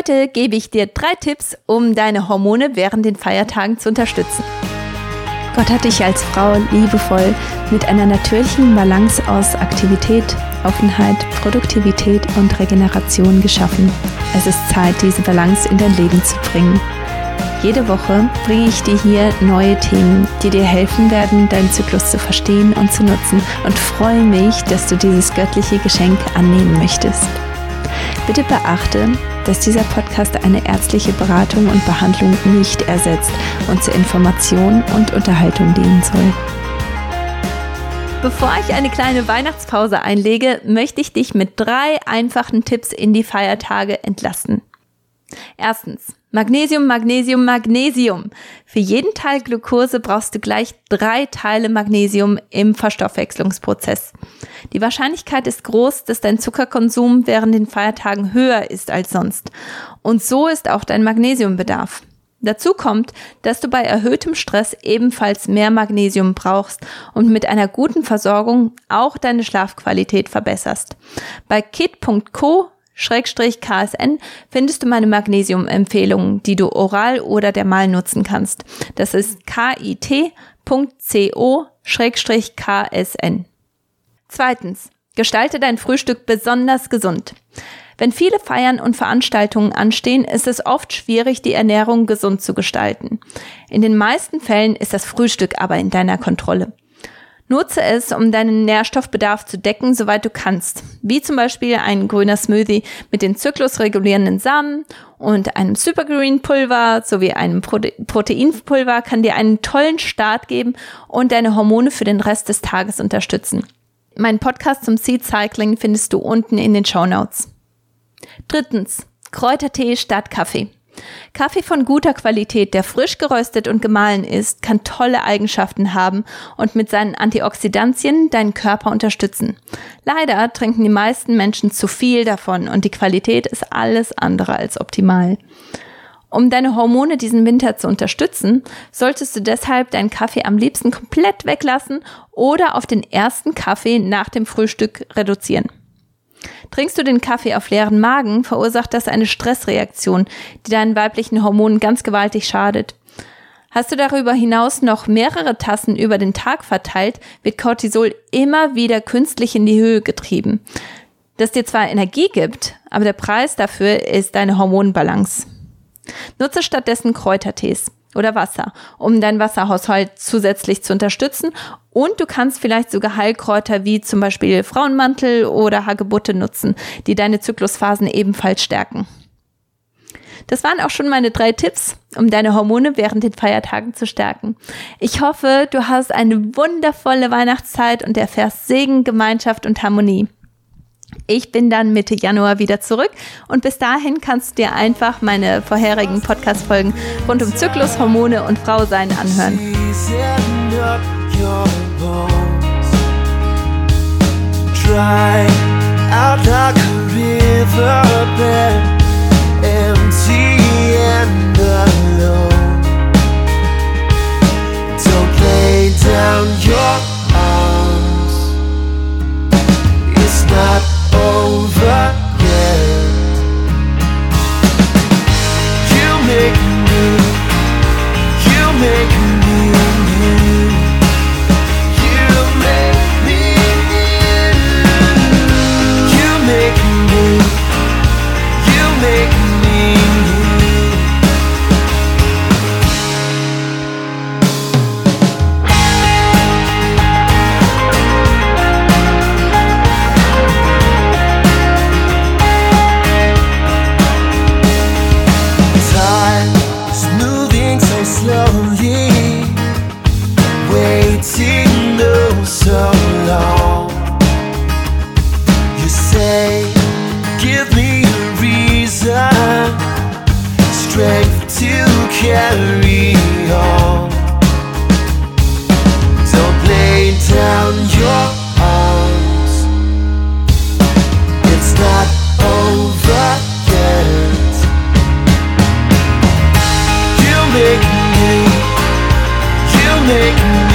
Heute gebe ich dir drei Tipps, um deine Hormone während den Feiertagen zu unterstützen. Gott hat dich als Frau liebevoll mit einer natürlichen Balance aus Aktivität, Offenheit, Produktivität und Regeneration geschaffen. Es ist Zeit, diese Balance in dein Leben zu bringen. Jede Woche bringe ich dir hier neue Themen, die dir helfen werden, deinen Zyklus zu verstehen und zu nutzen und freue mich, dass du dieses göttliche Geschenk annehmen möchtest. Bitte beachte, dass dieser Podcast eine ärztliche Beratung und Behandlung nicht ersetzt und zur Information und Unterhaltung dienen soll. Bevor ich eine kleine Weihnachtspause einlege, möchte ich dich mit drei einfachen Tipps in die Feiertage entlasten. Erstens. Magnesium, Magnesium, Magnesium. Für jeden Teil Glucose brauchst du gleich drei Teile Magnesium im Verstoffwechslungsprozess. Die Wahrscheinlichkeit ist groß, dass dein Zuckerkonsum während den Feiertagen höher ist als sonst. Und so ist auch dein Magnesiumbedarf. Dazu kommt, dass du bei erhöhtem Stress ebenfalls mehr Magnesium brauchst und mit einer guten Versorgung auch deine Schlafqualität verbesserst. Bei kit.co KSN findest du meine Magnesium-Empfehlungen, die du oral oder dermal nutzen kannst. Das ist kit.co Schrägstrich KSN. Zweitens. Gestalte dein Frühstück besonders gesund. Wenn viele Feiern und Veranstaltungen anstehen, ist es oft schwierig, die Ernährung gesund zu gestalten. In den meisten Fällen ist das Frühstück aber in deiner Kontrolle. Nutze es, um deinen Nährstoffbedarf zu decken, soweit du kannst. Wie zum Beispiel ein grüner Smoothie mit den zyklusregulierenden Samen und einem Supergreen Pulver sowie einem Prote Proteinpulver kann dir einen tollen Start geben und deine Hormone für den Rest des Tages unterstützen. Mein Podcast zum Seed Cycling findest du unten in den Show Notes. Drittens. Kräutertee statt Kaffee. Kaffee von guter Qualität, der frisch geröstet und gemahlen ist, kann tolle Eigenschaften haben und mit seinen Antioxidantien deinen Körper unterstützen. Leider trinken die meisten Menschen zu viel davon und die Qualität ist alles andere als optimal. Um deine Hormone diesen Winter zu unterstützen, solltest du deshalb deinen Kaffee am liebsten komplett weglassen oder auf den ersten Kaffee nach dem Frühstück reduzieren. Trinkst du den Kaffee auf leeren Magen, verursacht das eine Stressreaktion, die deinen weiblichen Hormonen ganz gewaltig schadet. Hast du darüber hinaus noch mehrere Tassen über den Tag verteilt, wird Cortisol immer wieder künstlich in die Höhe getrieben. Das dir zwar Energie gibt, aber der Preis dafür ist deine Hormonbalance. Nutze stattdessen Kräutertees oder Wasser, um deinen Wasserhaushalt zusätzlich zu unterstützen. Und du kannst vielleicht sogar Heilkräuter wie zum Beispiel Frauenmantel oder Hagebutte nutzen, die deine Zyklusphasen ebenfalls stärken. Das waren auch schon meine drei Tipps, um deine Hormone während den Feiertagen zu stärken. Ich hoffe, du hast eine wundervolle Weihnachtszeit und erfährst Segen, Gemeinschaft und Harmonie. Ich bin dann Mitte Januar wieder zurück und bis dahin kannst du dir einfach meine vorherigen Podcast-Folgen rund um Zyklus, Hormone und Frausein anhören. Out like a riverbed, empty and make me, you make me.